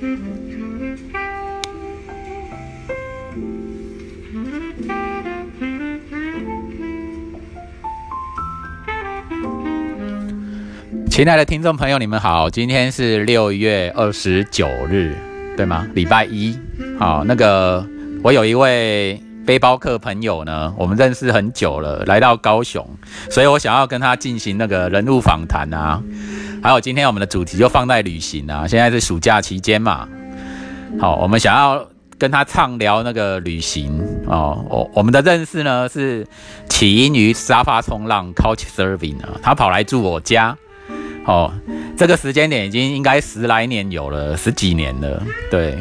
亲爱的听众朋友，你们好，今天是六月二十九日，对吗？礼拜一。好，那个我有一位背包客朋友呢，我们认识很久了，来到高雄，所以我想要跟他进行那个人物访谈啊。还有今天我们的主题就放在旅行啊，现在是暑假期间嘛。好，我们想要跟他畅聊那个旅行哦。我我们的认识呢是起因于沙发冲浪 （Couch Surfing） 啊，他跑来住我家。哦，这个时间点已经应该十来年有了，十几年了，对。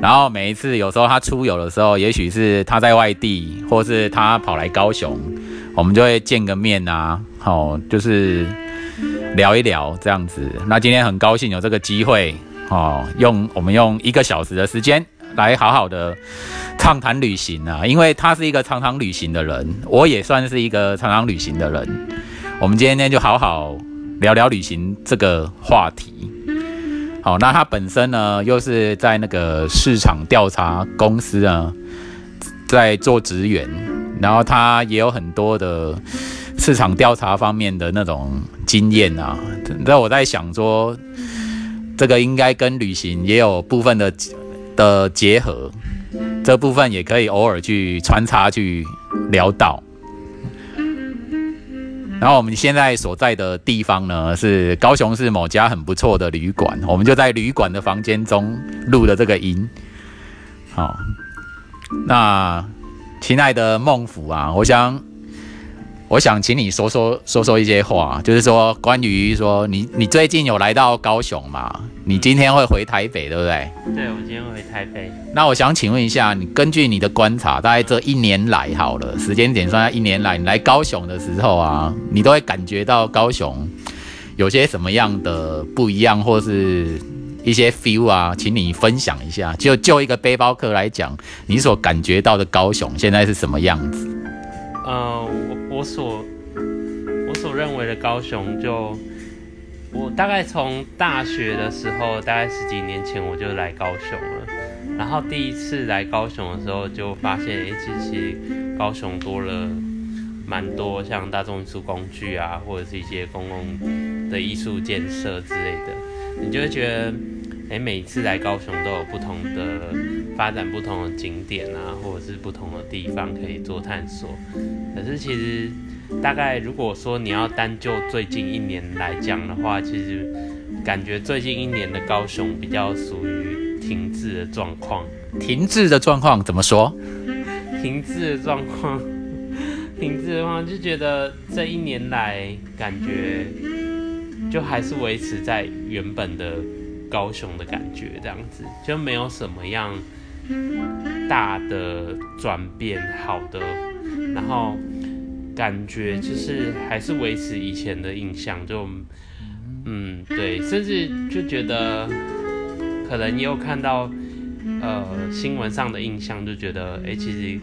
然后每一次有时候他出游的时候，也许是他在外地，或是他跑来高雄，我们就会见个面啊，好，就是聊一聊这样子。那今天很高兴有这个机会，哦，用我们用一个小时的时间来好好的畅谈旅行啊，因为他是一个常常旅行的人，我也算是一个常常旅行的人。我们今天呢就好好。聊聊旅行这个话题，好，那他本身呢又是在那个市场调查公司啊，在做职员，然后他也有很多的市场调查方面的那种经验啊。那我在想说，这个应该跟旅行也有部分的的结合，这部分也可以偶尔去穿插去聊到。然后我们现在所在的地方呢，是高雄市某家很不错的旅馆，我们就在旅馆的房间中录的这个音。好，那亲爱的孟府啊，我想。我想请你说说说说一些话，就是说关于说你你最近有来到高雄嘛？你今天会回台北，对不对？对，我今天会回台北。那我想请问一下，你根据你的观察，大概这一年来好了，时间点算一年来，你来高雄的时候啊，你都会感觉到高雄有些什么样的不一样，或是一些 feel 啊？请你分享一下。就就一个背包客来讲，你所感觉到的高雄现在是什么样子？呃，我所我所认为的高雄，就我大概从大学的时候，大概十几年前我就来高雄了。然后第一次来高雄的时候，就发现，哎，其实高雄多了蛮多像大众运输工具啊，或者是一些公共的艺术建设之类的，你就会觉得。哎，每次来高雄都有不同的发展，不同的景点啊，或者是不同的地方可以做探索。可是其实，大概如果说你要单就最近一年来讲的话，其实感觉最近一年的高雄比较属于停滞的状况。停滞的状况怎么说？停滞的状况，停滞的话就觉得这一年来感觉就还是维持在原本的。高雄的感觉这样子就没有什么样大的转变，好的，然后感觉就是还是维持以前的印象，就嗯对，甚至就觉得可能也有看到呃新闻上的印象，就觉得哎其实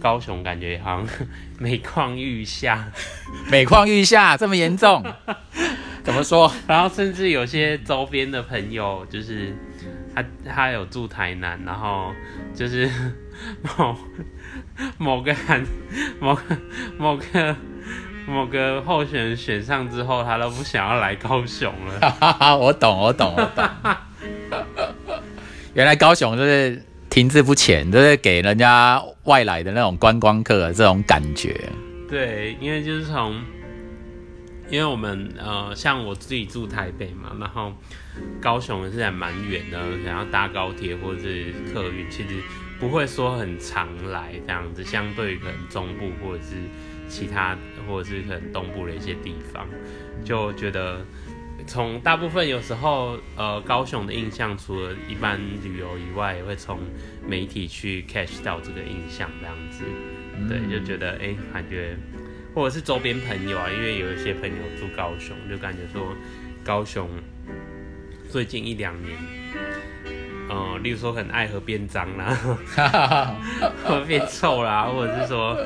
高雄感觉好像 每况愈下，每况愈下这么严重。怎么说？然后甚至有些周边的朋友，就是他他有住台南，然后就是 某某个某个某个某个候选人选上之后，他都不想要来高雄了。我懂，我懂，我懂。原来高雄就是停滞不前，就是给人家外来的那种观光客这种感觉。对，因为就是从。因为我们呃，像我自己住台北嘛，然后高雄也是还蛮远的，想要搭高铁或者是客运，其实不会说很常来这样子。相对可能中部或者是其他，或者是可能东部的一些地方，就觉得从大部分有时候呃，高雄的印象，除了一般旅游以外，也会从媒体去 catch 到这个印象这样子。对，就觉得哎，感觉。或者是周边朋友啊，因为有一些朋友住高雄，就感觉说高雄最近一两年，呃，例如说可能爱河变脏啦，河变臭啦，或者是说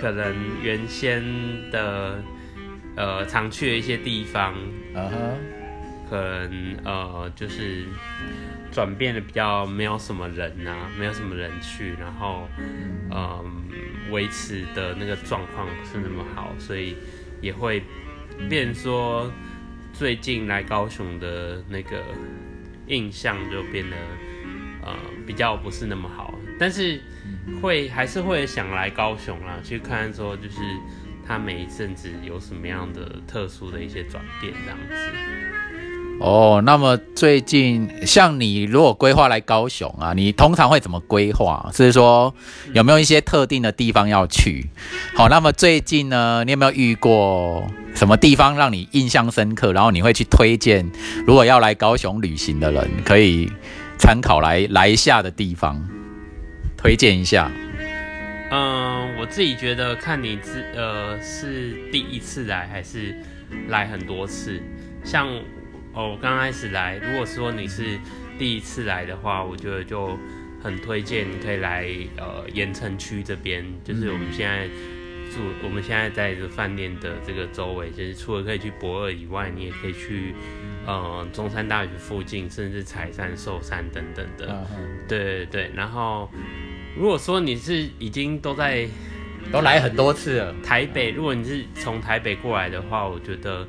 可能原先的呃常去的一些地方，可能呃就是转变的比较没有什么人啊，没有什么人去，然后嗯维持的那个状况不是那么好，所以也会变说最近来高雄的那个印象就变得呃比较不是那么好，但是会还是会想来高雄啦，去看说就是他每一阵子有什么样的特殊的一些转变这样子。哦，那么最近像你如果规划来高雄啊，你通常会怎么规划？是说有没有一些特定的地方要去？好，那么最近呢，你有没有遇过什么地方让你印象深刻？然后你会去推荐，如果要来高雄旅行的人可以参考来来一下的地方，推荐一下。嗯，我自己觉得看你自呃是第一次来还是来很多次，像。哦，刚开始来，如果说你是第一次来的话，我觉得就很推荐你可以来呃盐城区这边，就是我们现在住，我们现在在这饭店的这个周围，就是除了可以去博二以外，你也可以去呃中山大学附近，甚至彩山、寿山等等的。对对对。然后如果说你是已经都在都来很多次了，台北，如果你是从台北过来的话，我觉得。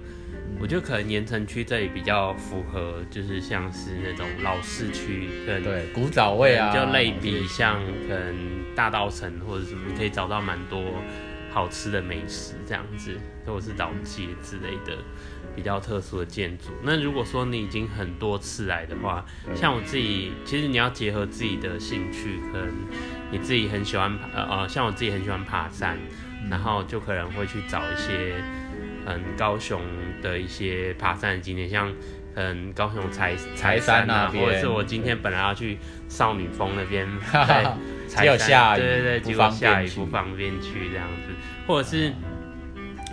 我觉得可能盐城区这里比较符合，就是像是那种老市区，对对，古早味啊，就类比像可能大道城或者什么，你可以找到蛮多好吃的美食这样子，或者是老街之类的比较特殊的建筑。那如果说你已经很多次来的话，像我自己，其实你要结合自己的兴趣，可能你自己很喜欢呃呃，像我自己很喜欢爬山，然后就可能会去找一些。嗯，高雄的一些爬山的景点，像嗯高雄柴柴山啊，或者是我今天本来要去少女峰那边，只有下雨，对对对，结果下雨不方便去这样子，或者是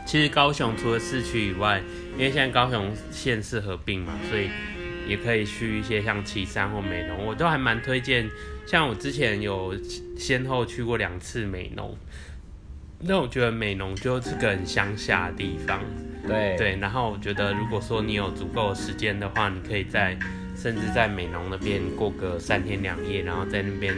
其实高雄除了市区以外，因为现在高雄县市合并嘛，所以也可以去一些像旗山或美浓，我都还蛮推荐。像我之前有先后去过两次美浓。那我觉得美浓就是个很乡下的地方，对对。然后我觉得，如果说你有足够的时间的话，你可以在甚至在美浓那边过个三天两夜，然后在那边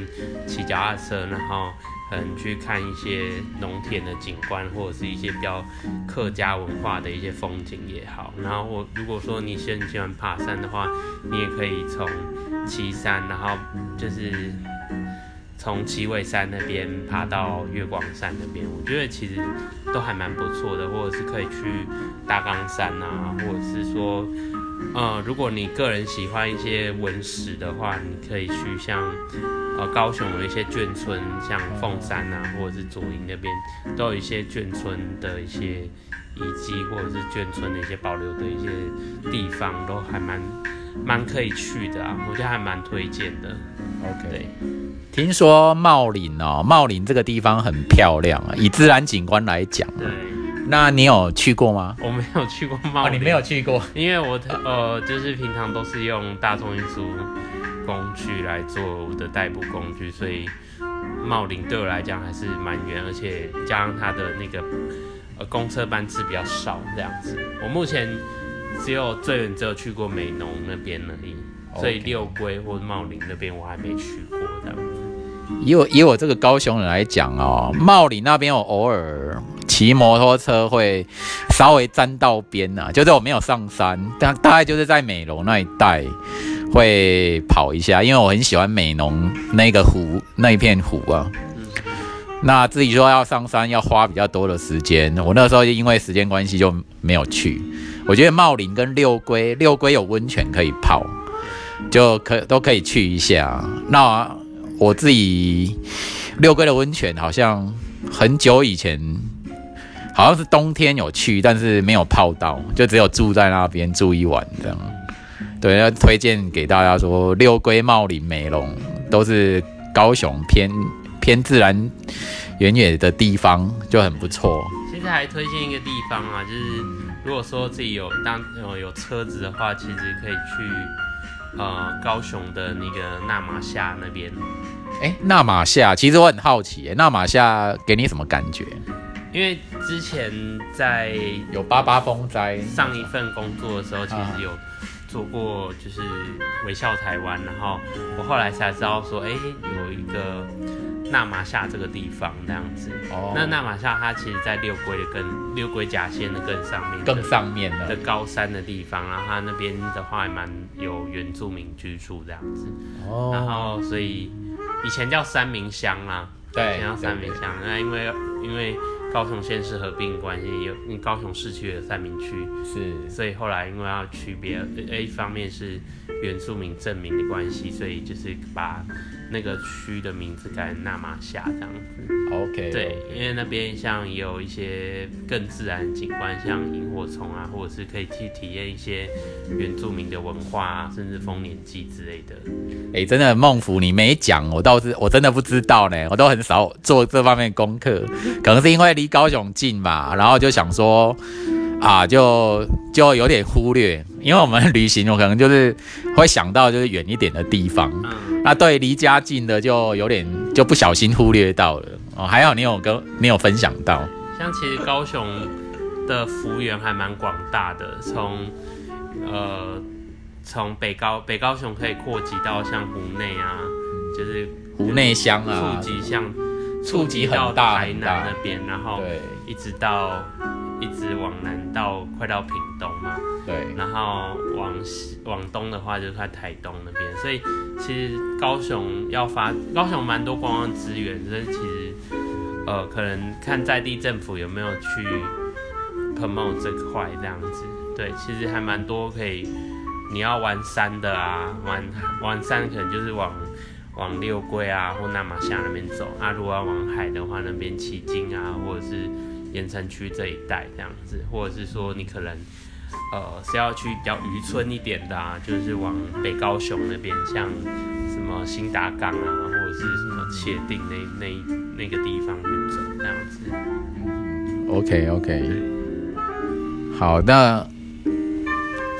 骑脚踏车，然后嗯去看一些农田的景观，或者是一些比较客家文化的一些风景也好。然后我如果说你很喜欢爬山的话，你也可以从岐山，然后就是。从七尾山那边爬到月光山那边，我觉得其实都还蛮不错的，或者是可以去大冈山啊，或者是说，呃，如果你个人喜欢一些文史的话，你可以去像呃高雄的一些眷村，像凤山啊，或者是左营那边都有一些眷村的一些遗迹，或者是眷村的一些保留的一些地方，都还蛮蛮可以去的啊，我觉得还蛮推荐的。OK，对。听说茂林哦，茂林这个地方很漂亮啊。以自然景观来讲，对，那你有去过吗？我没有去过茂林，你没有去过，因为我呃，就是平常都是用大众运输工具来做我的代步工具，所以茂林对我来讲还是蛮远，而且加上它的那个呃公车班次比较少，这样子。我目前只有最远只有去过美浓那边而已，所以六龟或者茂林那边我还没去过，这样子。以我以我这个高雄人来讲哦，茂林那边我偶尔骑摩托车会稍微沾到边呐，就是我没有上山，但大概就是在美浓那一带会跑一下，因为我很喜欢美浓那个湖那一片湖啊。那自己说要上山要花比较多的时间，我那时候因为时间关系就没有去。我觉得茂林跟六龟，六龟有温泉可以泡，就可都可以去一下。那。我自己六龟的温泉好像很久以前，好像是冬天有去，但是没有泡到，就只有住在那边住一晚这样。对，要推荐给大家说，六龟、茂林、美龙都是高雄偏偏自然远远的地方，就很不错。现在还推荐一个地方啊，就是如果说自己有当呃有车子的话，其实可以去。呃，高雄的那个纳马夏那边，哎，纳马夏，其实我很好奇，哎，纳马夏给你什么感觉？因为之前在有八八风灾上一份工作的时候，其实有做过就是微笑台湾，然后我后来才知道说，哎，有一个纳马夏这个地方这样子。哦那纳马夏它其实在六龟的更六龟甲线的更上面的，更上面的的高山的地方，然后它那边的话还蛮有原住民居住这样子。然哦，后所以以前叫三明乡啦，以对前叫三明乡。那因为因为高雄县市合并关系，有因为高雄市区有三明区，是。所以后来因为要区别，呃，一方面是原住民证明的关系，所以就是把那个区的名字改成纳马夏这样子。OK，对，因为那边像也有一些更自然的景观，像萤火虫啊，或者是可以去体验一些原住民的文化啊，甚至丰年祭之类的。哎、真的孟府你没讲，我倒是我真的不知道呢，我都很少做这方面功课，可能是因为离高雄近嘛，然后就想说啊，就就有点忽略，因为我们旅行，我可能就是会想到就是远一点的地方，嗯，那对离家近的就有点就不小心忽略到了。哦，还好你有跟你有分享到，像其实高雄的幅员还蛮广大的，从呃从北高北高雄可以扩及到像湖内啊，就是湖内乡啊触啊，及像触及到很大台，南那边，然后对。一直到一直往南到快到屏东嘛。对，然后往西往东的话，就是在台东那边，所以其实高雄要发高雄蛮多观光资源，但是其实呃可能看在地政府有没有去 promote 这块这样子，对，其实还蛮多可以，你要玩山的啊，玩玩山可能就是往往六龟啊或南马夏那边走，啊如果要往海的话，那边旗津啊或者是盐城区这一带这样子，或者是说你可能。呃，是要去比较渔村一点的啊，就是往北高雄那边，像什么新达港啊，或者是什么茄定那那那个地方去走这样子。OK OK，好，那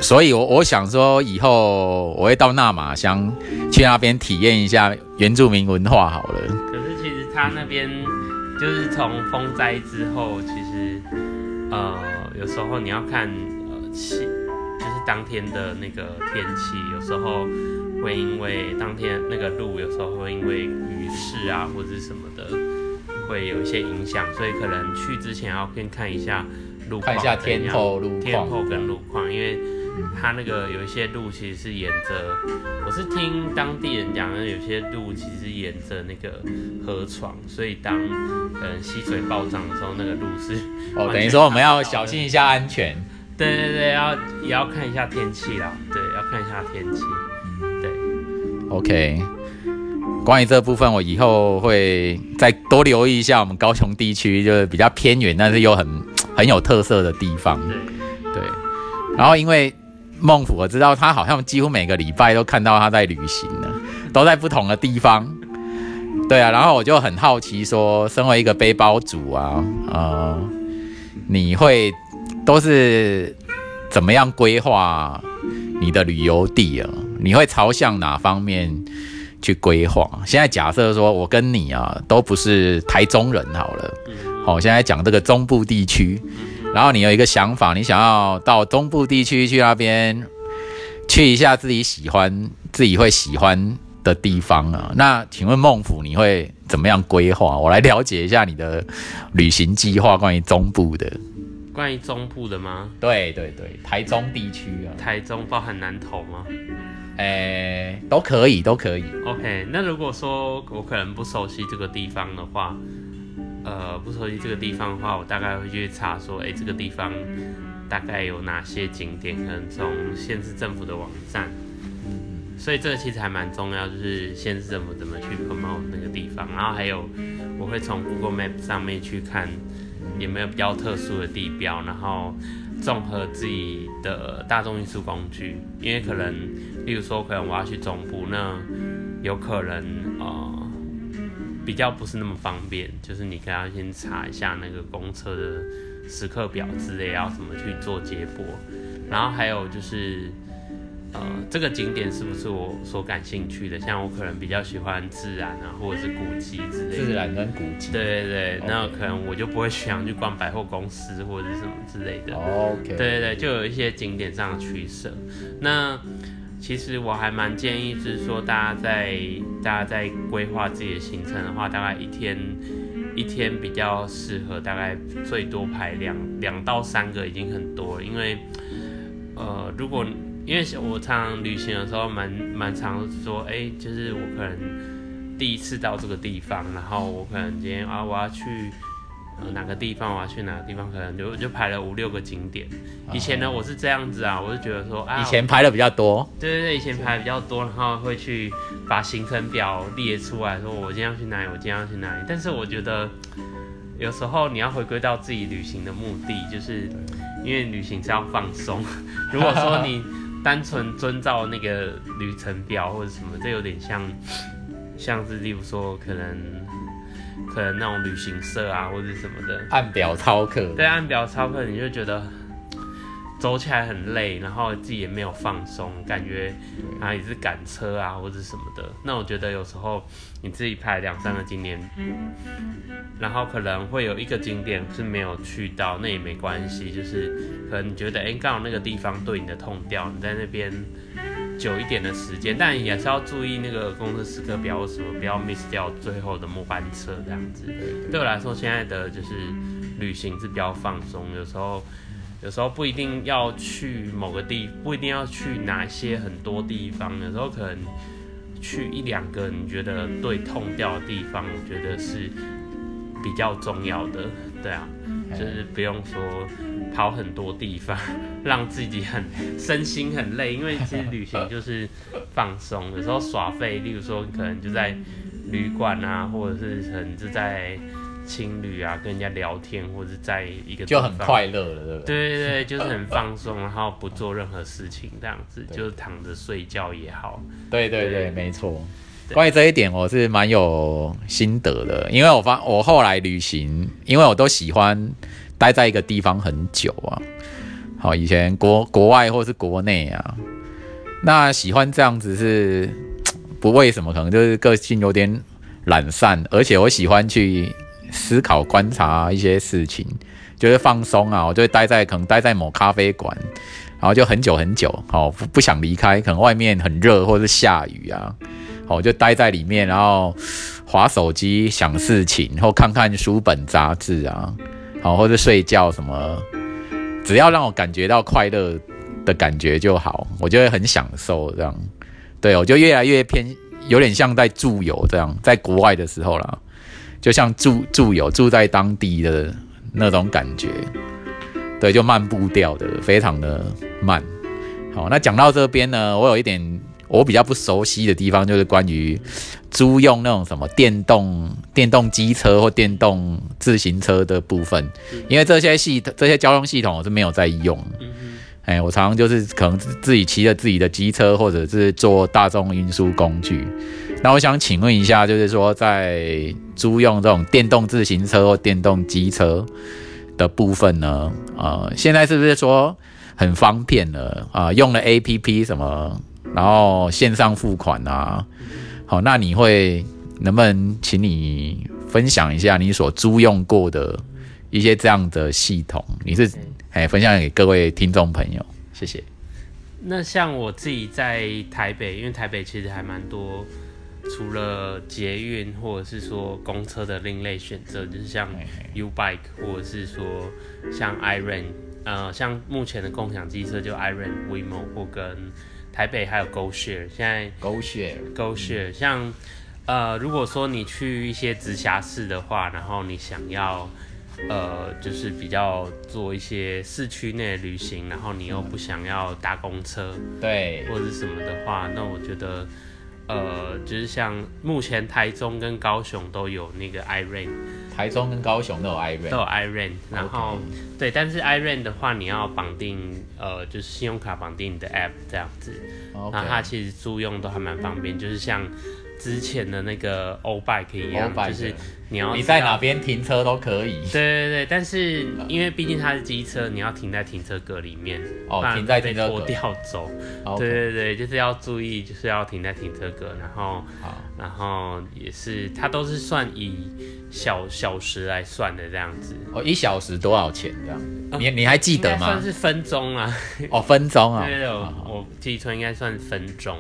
所以我，我想说，以后我会到纳马乡去那边体验一下原住民文化好了。可是其实他那边就是从风灾之后，其实呃有时候你要看呃气，就是当天的那个天气，有时候会因为当天那个路，有时候会因为雨势啊或者什么的，会有一些影响，所以可能去之前要先看一下路况看一下天候路况。天候跟路况，因为它那个有一些路其实是沿着，我是听当地人讲，有些路其实沿着那个河床，所以当嗯溪水暴涨的时候，那个路是，哦，等于说我们要小心一下安全。对对对，要也要看一下天气啦，对，要看一下天气，对，OK，关于这部分，我以后会再多留意一下我们高雄地区，就是比较偏远，但是又很很有特色的地方。对，对，然后因为孟府，我知道他好像几乎每个礼拜都看到他在旅行呢，都在不同的地方。对啊，然后我就很好奇说，身为一个背包族啊，呃，你会都是怎么样规划你的旅游地啊？你会朝向哪方面去规划？现在假设说我跟你啊都不是台中人好了，嗯好、现在讲这个中部地区，然后你有一个想法，你想要到中部地区去那边去一下自己喜欢、自己会喜欢的地方啊。那请问孟府你会怎么样规划？我来了解一下你的旅行计划，关于中部的。关于中部的吗？对对对，台中地区啊，台中包含南投吗诶，都可以，都可以。？OK，那如果说我可能不熟悉这个地方的话，呃，不熟悉这个地方的话，我大概会去查说，哎、这个地方大概有哪些景点，可能从县市政府的网站。所以这个其实还蛮重要，就是县市政府怎么去 promote 那个地方，然后还有我会从 Google Map 上面去看有没有比较特殊的地标，然后综合自己的大众运输工具，因为可能，例如说可能我要去中部，那有可能呃比较不是那么方便，就是你可能要先查一下那个公车的时刻表之类，要怎么去做接驳，然后还有就是呃，这个景点是不是我所感兴趣的？像我可能比较喜欢自然啊，或者是古迹之类的。自然跟古迹。对对对，那可能我就不会想去逛百货公司或者是什么之类的。OK。对对对，就有一些景点上的取舍。那其实我还蛮建议，是说大家在大家在规划自己的行程的话，大概一天一天比较适合，大概最多排两两到三个已经很多了。因为呃，如果因为我常常旅行的时候蛮蛮常说，哎，就是我可能第一次到这个地方，然后我可能今天啊我要去。呃，哪个地方我要去哪个地方，可能就就排了五六个景点。以前呢，我是这样子啊，我是觉得说啊，以前排的比较多，对对对，以前排比较多，然后会去把行程表列出来，说我今天要去哪里，我今天要去哪里。但是我觉得有时候你要回归到自己旅行的目的，就是因为旅行是要放松。如果说你单纯遵照那个旅程表或者什么，这有点像像是例如说可能。可能那种旅行社啊，或者什么的，按表操课。对，按表操课，你就觉得走起来很累，然后自己也没有放松，感觉啊也是赶车啊或者什么的。那我觉得有时候你自己排两三个景点，然后可能会有一个景点是没有去到，那也没关系，就是可能你觉得哎刚好那个地方对你的痛调，你在那边。久一点的时间，但也是要注意那个公司时刻表什么，不要 miss 掉最后的末班车这样子。对我来说，现在的就是旅行是比较放松，有时候有时候不一定要去某个地，不一定要去哪些很多地方，有时候可能去一两个你觉得对痛掉的地方，我觉得是比较重要的。对啊，就是不用说跑很多地方，让自己很身心很累，因为其实旅行就是放松，有时候耍废，例如说可能就在旅馆啊，或者是可能就在青旅啊，跟人家聊天，或者是在一个就很快乐了，对不对？对对对，就是很放松，然后不做任何事情，这样子就是躺着睡觉也好。对对对，没错。关于这一点，我是蛮有心得的，因为我发我后来旅行，因为我都喜欢待在一个地方很久啊。好，以前国国外或是国内啊，那喜欢这样子是 不为什么，可能就是个性有点懒散，而且我喜欢去思考、观察一些事情，就是放松啊。我就会待在可能待在某咖啡馆，然后就很久很久，好不想离开，可能外面很热或是下雨啊。我就待在里面，然后划手机想事情，然后看看书本杂志啊，好或者睡觉什么，只要让我感觉到快乐的感觉就好，我就会很享受这样。对我就越来越偏，有点像在住游这样，在国外的时候啦，就像住住游住在当地的那种感觉。对，就慢步调的，非常的慢。好，那讲到这边呢，我有一点。我比较不熟悉的地方就是关于租用那种什么电动电动机车或电动自行车的部分，因为这些系这些交通系统我是没有在用。哎，我常常就是可能自己骑着自己的机车，或者是坐大众运输工具。那我想请问一下，就是说在租用这种电动自行车或电动机车的部分呢，呃，现在是不是说很方便了啊？用了 APP 什么？然后线上付款啊，好，那你会能不能请你分享一下你所租用过的一些这样的系统？你是哎，分享给各位听众朋友，谢谢。那像我自己在台北，因为台北其实还蛮多，除了捷运或者是说公车的另类选择，就是像 U Bike 或者是说像 iRent，呃，像目前的共享机车就 iRent、WeMo 或跟。台北还有 Go Share，现在 Go Share Go Share，像呃，如果说你去一些直辖市的话，然后你想要呃，就是比较做一些市区内旅行，然后你又不想要搭公车，对，或者什么的话，那我觉得呃，就是像目前台中跟高雄都有那个 iRent，台中跟高雄都有 iRent，都有 iRent，然后对，但是 iRent 的话，你要绑定呃，就是信用卡绑定你的 App 这样子，那它其实租用都还蛮方便，就是像之前的那个欧 bike 一样，就是你要你在哪边停车都可以。对对对，但是因为毕竟它是机车，你要停在停车格里面，哦停在停车格拖掉走。好对对对，就是要注意，就是要停在停车格，然后好，然后也是它都是算以小小时来算的这样子。哦，一小时多少钱这样？你你还记得吗算？是分钟啊，哦，分钟啊。对 对，我我记错应该算分钟，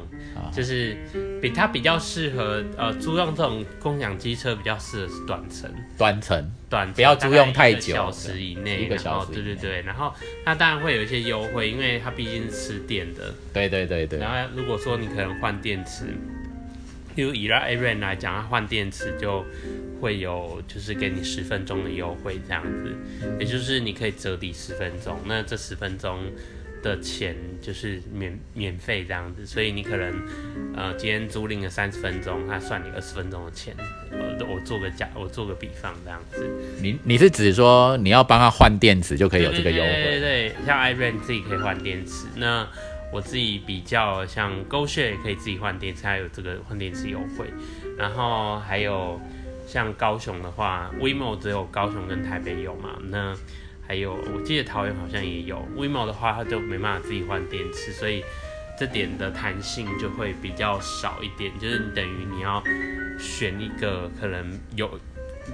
就是比它比较适合呃租用这种共享机车比较适合是短程。短程。短程不要租用太久一个小时以内，一个小时对对对，然后它当然会有一些优惠，因为它毕竟是吃电的。对对对对然。后如果说你可能换电池，例如以 A r a n 来讲，它换电池就会有就是给你十分钟的优惠这样子，也就是你可以折抵十分钟，那这十分钟。的钱就是免免费这样子，所以你可能呃今天租赁了三十分钟，他算你二十分钟的钱。呃，我做个假，我做个比方这样子。你你是指说你要帮他换电池就可以有这个优对对惠？对，像 iRent 自己可以换电池，那我自己比较像 GoShare 也可以自己换电池，还有这个换电池优惠。然后还有像高雄的话，WeMo 只有高雄跟台北有嘛？那还有我记得桃园好像也有。WeMo 的话，它就没办法自己换电池，所以这点的弹性就会比较少一点，就是你等于你要选一个可能有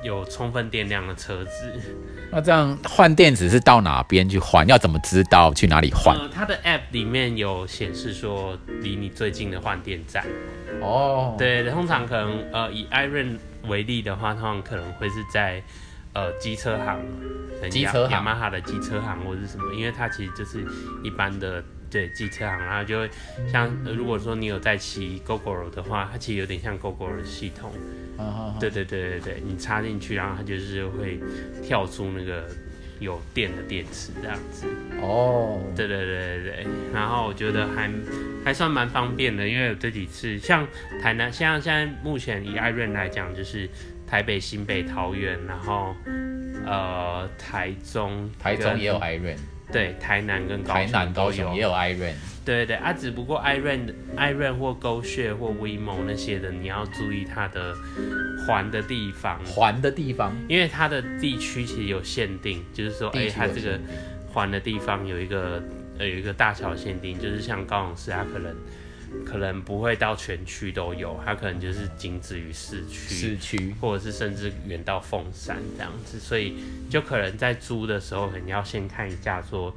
有充分电量的车子。那这样换电池是到哪边去换？要怎么知道去哪里换？呃，它的 App 里面有显示说离你最近的换电站。哦，对，通常可能呃以 Iron 为例的话，通常可能会是在呃机车行，机车行雅马哈的机车行或者是什么，因为它其实就是一般的对机车行，然后就会像、呃如果说你有在骑 GoGo 的话，它其实有点像 GoGo 的系统。嗯哼哼对对对对对，你插进去，然后它就是会跳出那个有电的电池这样子。哦，对对对对对，然后我觉得还还算蛮方便的，因为有这几次像台南，像现在目前以 iRent 来讲，就是台北、新北、桃园，然后呃台中，台中也有 iRent，对，台南跟高台南、雄都有。高雄也，有 iRent。对对对啊，只不过 iRent、iRent 或 GoShare 或 WeMo 那些的，你要注意它的环的地方，环的地方，因为它的地区其实有限定，就是说，哎、它这个环的地方有一个呃有一个大小限定，就是像高雄市，它可能可能不会到全区都有，它可能就是仅止于市区，市区或者是甚至远到凤山这样子，所以就可能在租的时候，可能要先看一下说，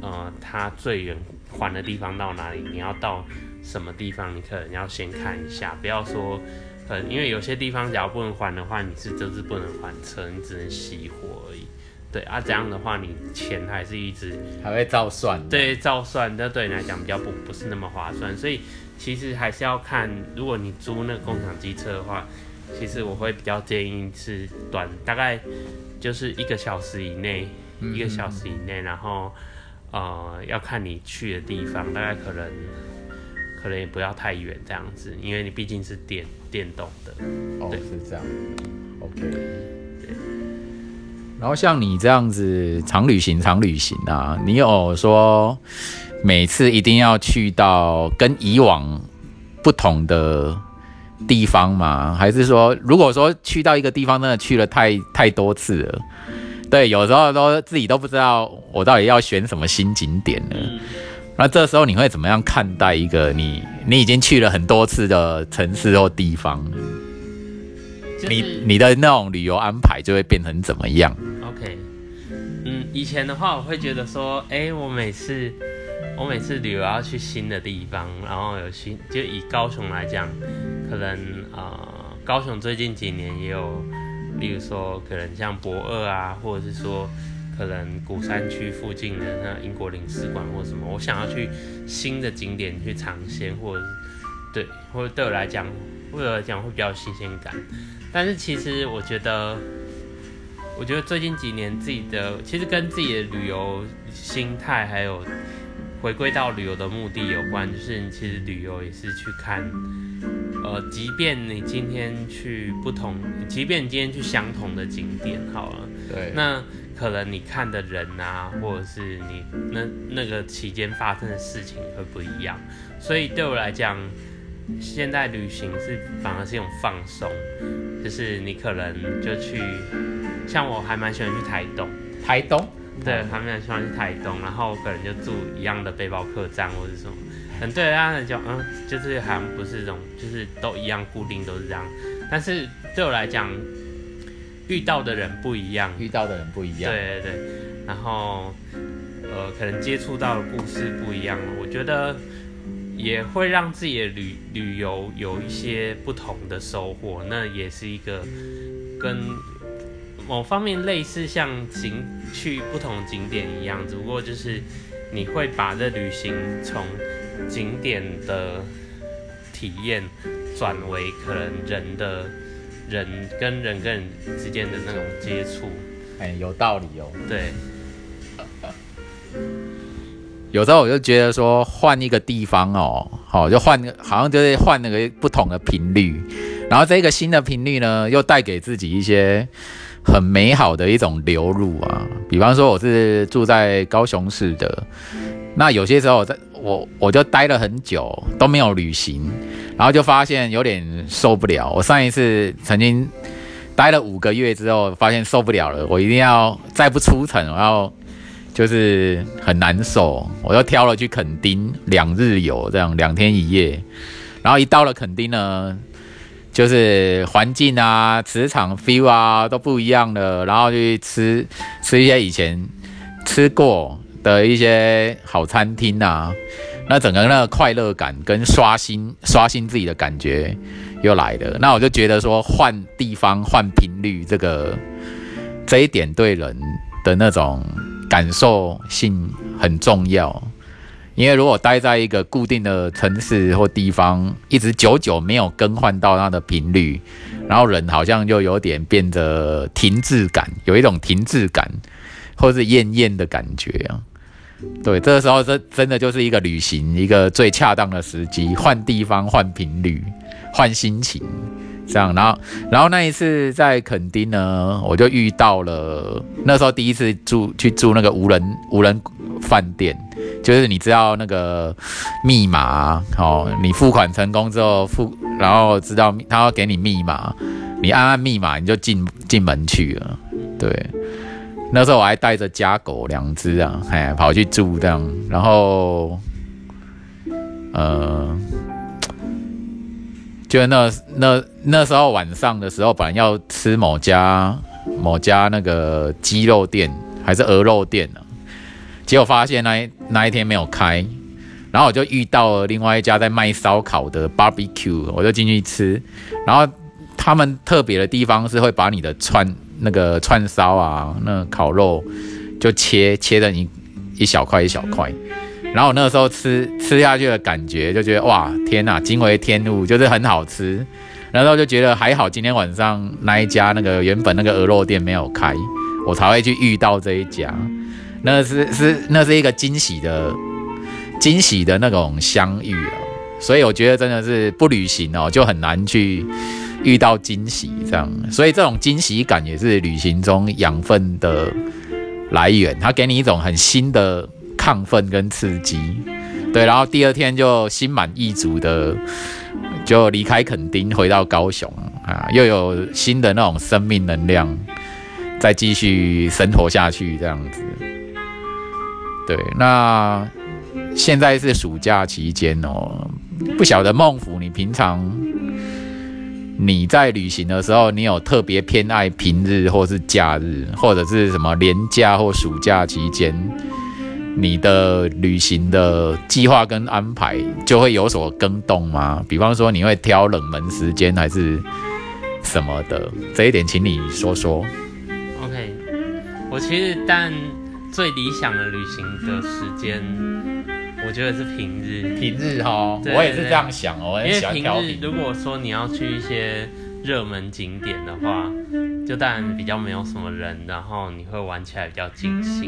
呃，它最远还的地方到哪里，你要到什么地方，你可能要先看一下，不要说。呃，因为有些地方假如不能还的话，你是就是不能还车，你只能熄火而已。对啊，这样的话你钱还是一直还会照算。，对照算，那对你来讲比较不不是那么划算，所以其实还是要看，如果你租那个共享机车的话，其实我会比较建议是短，大概就是一个小时以内，一个小时以内，然后呃要看你去的地方，大概可能可能也不要太远这样子，因为你毕竟是电电动的。哦，对是这样。OK。然后像你这样子常旅行、常旅行啊，你有说每次一定要去到跟以往不同的地方吗？还是说，如果说去到一个地方真的去了太太多次了，对，有时候都自己都不知道我到底要选什么新景点了。嗯那这时候你会怎么样看待一个你你已经去了很多次的城市或地方？就是你你的那种旅游安排就会变成怎么样？OK，嗯，以前的话我会觉得说，哎、我每次我每次旅游要去新的地方，然后有新，就以高雄来讲，可能呃，高雄最近几年也有，例如说可能像博二啊，或者是说可能鼓山区附近的那英国领事馆或什么，我想要去新的景点去尝鲜，或者是对，或者对我来讲，对我来讲会比较有新鲜感。但是其实我觉得。我觉得最近几年自己的其实跟自己的旅游心态还有回归到旅游的目的有关，就是你其实旅游也是去看，呃，即便你今天去不同，即便你今天去相同的景点好了，对那可能你看的人啊，或者是你那那个期间发生的事情会不一样，所以对我来讲，现在旅行是反而是一种放松，就是你可能就去，像我还蛮喜欢去台东，台东，对，还蛮喜欢去台东，然后可能就住一样的背包客栈或者什么，很，对，大家来讲，嗯，就是好像不是这种，就是都一样固定都是这样，但是对我来讲，遇到的人不一样，遇到的人不一样，对对对，然后呃，可能接触到的故事不一样，我觉得。也会让自己的旅旅游有一些不同的收获，那也是一个跟某方面类似像景去不同景点一样，只不过就是你会把这旅行从景点的体验转为可能人的人跟人跟人之间的那种接触。哎，有道理哦。对。有时候我就觉得说换一个地方哦，好就换，好像就是换那个不同的频率，然后这个新的频率呢，又带给自己一些很美好的一种流入啊。比方说我是住在高雄市的，那有些时候我在我我就待了很久都没有旅行，然后就发现有点受不了。我上一次曾经待了五个月之后，发现受不了了，我一定要再不出城，我要。就是很难受，我又挑了去垦丁两日游，这样两天一夜，然后一到了垦丁呢，就是环境啊、磁场 feel 啊都不一样的，然后去吃吃一些以前吃过的一些好餐厅啊，那整个那个快乐感跟刷新刷新自己的感觉又来了，那我就觉得说换地方换频率这个这一点对人的那种。感受性很重要，因为如果待在一个固定的城市或地方，一直久久没有更换到它的频率，然后人好像就有点变得停滞感，有一种停滞感，或是厌厌的感觉啊。对，这个时候真真的就是一个旅行一个最恰当的时机，换地方、换频率、换心情。这样，然后，然后那一次在垦丁呢，我就遇到了那时候第一次住去住那个无人无人饭店，就是你知道那个密码，哦，你付款成功之后付，然后知道他要给你密码，你按按密码你就进进门去了。对，那时候我还带着家狗两只啊，哎，跑去住这样，然后，呃。就那那那时候晚上的时候，本来要吃某家某家那个鸡肉店还是鹅肉店呢，结果发现那一那一天没有开，然后我就遇到了另外一家在卖烧烤的 barbecue，我就进去吃，然后他们特别的地方是会把你的串那个串烧啊，那烤肉就切切的你一小块一小块。然后我那个时候吃吃下去的感觉，就觉得哇天哪，惊为天物，就是很好吃。然后就觉得还好，今天晚上那一家那个原本那个鹅肉店没有开，我才会去遇到这一家。那 是是那是一个惊喜的惊喜的那种相遇啊。所以我觉得真的是不旅行哦，就很难去遇到惊喜这样。所以这种惊喜感也是旅行中养分的来源，它给你一种很新的。亢奋跟刺激，对，然后第二天就心满意足的就离开垦丁，回到高雄啊，又有新的那种生命能量，再继续生活下去这样子。对，那现在是暑假期间哦，不晓得孟府，你平常你在旅行的时候，你有特别偏爱平日或是假日，或者是什么年假或暑假期间？你的旅行的计划跟安排就会有所更动吗？比方说你会挑冷门时间还是什么的？这一点请你说说。OK，我其实但最理想的旅行的时间，我觉得是平日。平日哈，我也是这样想哦。因为平日如果说你要去一些热门景点的话。就当然比较没有什么人，然后你会玩起来比较尽兴，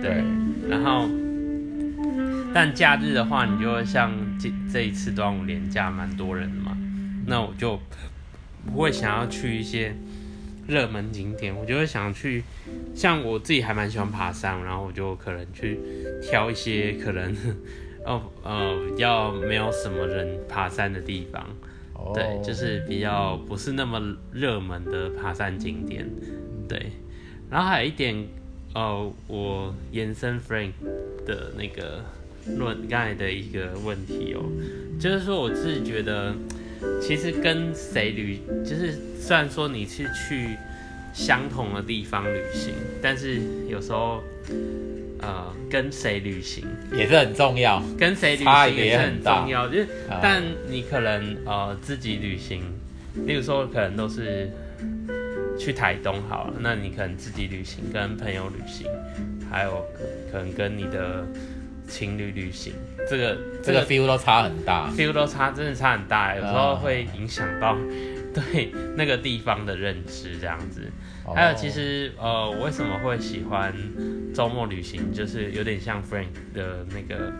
对。然后，但假日的话，你就会像这这一次端午连假蛮多人的嘛，那我就不会想要去一些热门景点，我就会想去，像我自己还蛮喜欢爬山，然后我就可能去挑一些可能 哦呃比较没有什么人爬山的地方，哦对，就是比较不是那么热门的爬山景点，对。然后还有一点，呃，我延伸 Frank 的那个论刚才的一个问题哦，就是说我自己觉得，其实跟谁旅，就是虽然说你是去相同的地方旅行，但是有时候，呃，跟谁旅行，也是很重要。跟谁旅行也是很重要，就是啊但你可能呃自己旅行，例如说可能都是去台东好了，那你可能自己旅行，跟朋友旅行，还有可能跟你的情侣旅行，这个这个 feel 都差很大。feel 都差，真的差很大，有时候会影响到 对那个地方的认知，这样子。还有，其实呃，我为什么会喜欢周末旅行，就是有点像 Frank 的那个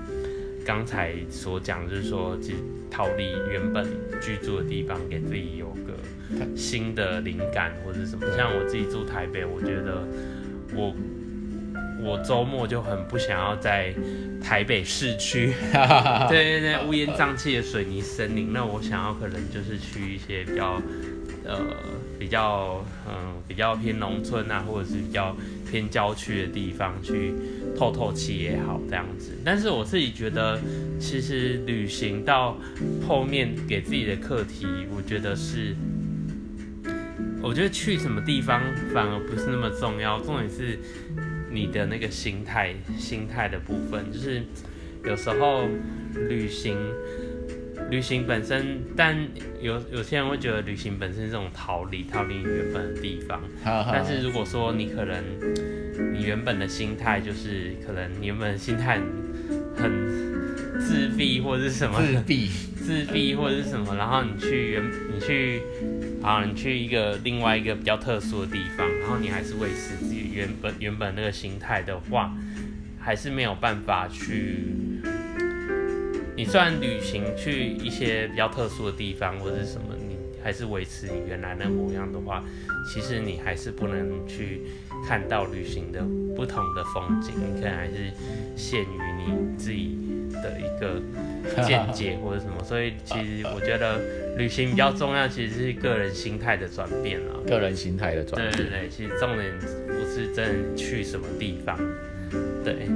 刚才所讲，就是说，其实逃离原本居住的地方，给自己有个新的灵感或者什么。像我自己住台北，我觉得我我周末就很不想要在台北市区，对对对，乌烟瘴气的水泥森林。那我想要可能就是去一些比较呃比较嗯比较偏农村啊，或者是比较偏郊区的地方去透透气也好这样子。但是我自己觉得，其实旅行到后面给自己的课题，我觉得是。我觉得去什么地方反而不是那么重要，重点是你的那个心态，心态的部分，就是有时候旅行，旅行本身，但有有些人会觉得旅行本身是这种逃离，逃离你原本的地方。但是如果说你可能你原本的心态就是可能你原本的心态很很自闭或者是什么自闭，自闭或者是什么，然后你去原你去啊，你去一个另外一个比较特殊的地方，然后你还是维持自己原本原本那个心态的话，还是没有办法去。你虽然旅行去一些比较特殊的地方或者是什么，你还是维持你原来的模样的话，其实你还是不能去看到旅行的不同的风景，你可能还是限于你自己的一个见解或者什么，所以其实我觉得旅行比较重要，其实是个人心态的转变啊。个人心态的转变。对对对，其实重点不是真的去什么地方，对，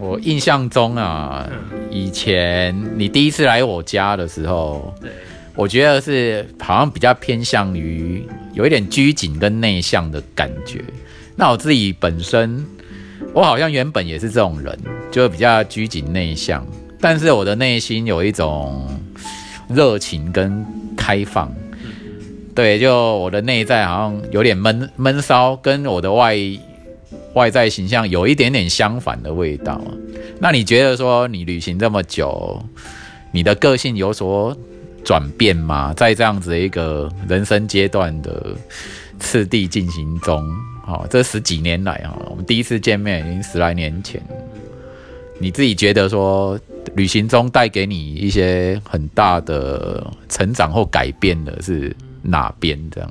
我印象中啊，以前你第一次来我家的时候，对，我觉得是好像比较偏向于有一点拘谨跟内向的感觉。那我自己本身，我好像原本也是这种人，就比较拘谨内向，但是我的内心有一种热情跟开放。对，就我的内在好像有点闷闷骚，跟我的外外在形象有一点点相反的味道。那你觉得说你旅行这么久，你的个性有所转变吗？在这样子一个人生阶段的次第进行中，好、这十几年来哈，我们第一次见面已经十来年前，你自己觉得说旅行中带给你一些很大的成长或改变的是哪边？这样？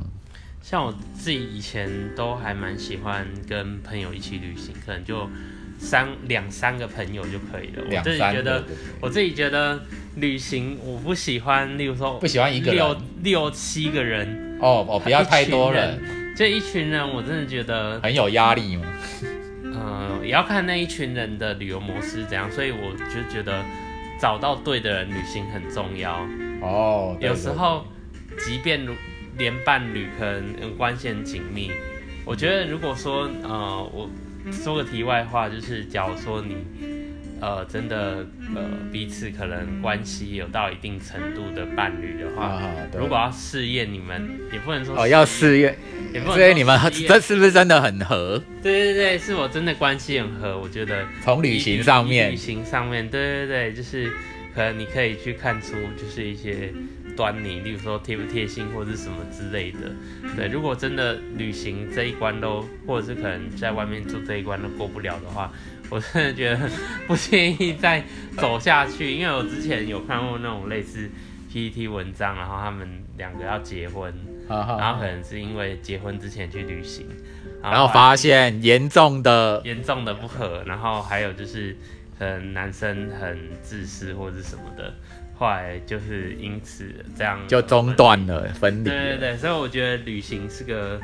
像我自己以前都还蛮喜欢跟朋友一起旅行，可能就三两三个朋友就可以了。我自己觉得，我自己觉得旅行我不喜欢，例如说不喜欢一个人六六七个人，哦哦，不要太多一人，这一群人我真的觉得，很有压力吗？呃，也要看那一群人的旅游模式怎样，所以我就觉得找到对的人旅行很重要。哦，对有时候，即便如连伴侣可能呃关系很紧密，我觉得如果说呃，我说个题外话，就是假如说你呃真的呃彼此可能关系有到一定程度的伴侣的话，啊，如果要试验你们，也不能说哦要试验，也不能所以你们这是不是真的很合？对对对，是我真的关系很合，我觉得从旅行上面。旅行上面，对对对，就是可能你可以去看出就是一些端倪，例如说贴不贴心或者是什么之类的。对，如果真的旅行这一关都，或者是可能在外面住这一关都过不了的话，我真的觉得 不建议再走下去，因为我之前有看过那种类似 PPT 文章，然后他们两个要结婚，然然后可能是因为结婚之前去旅行，然后发现严重的严重的不合，然后还有就是能男生很自私或者什么的，后来就是因此这样就中断了，分离。对对对，所以我觉得旅行是个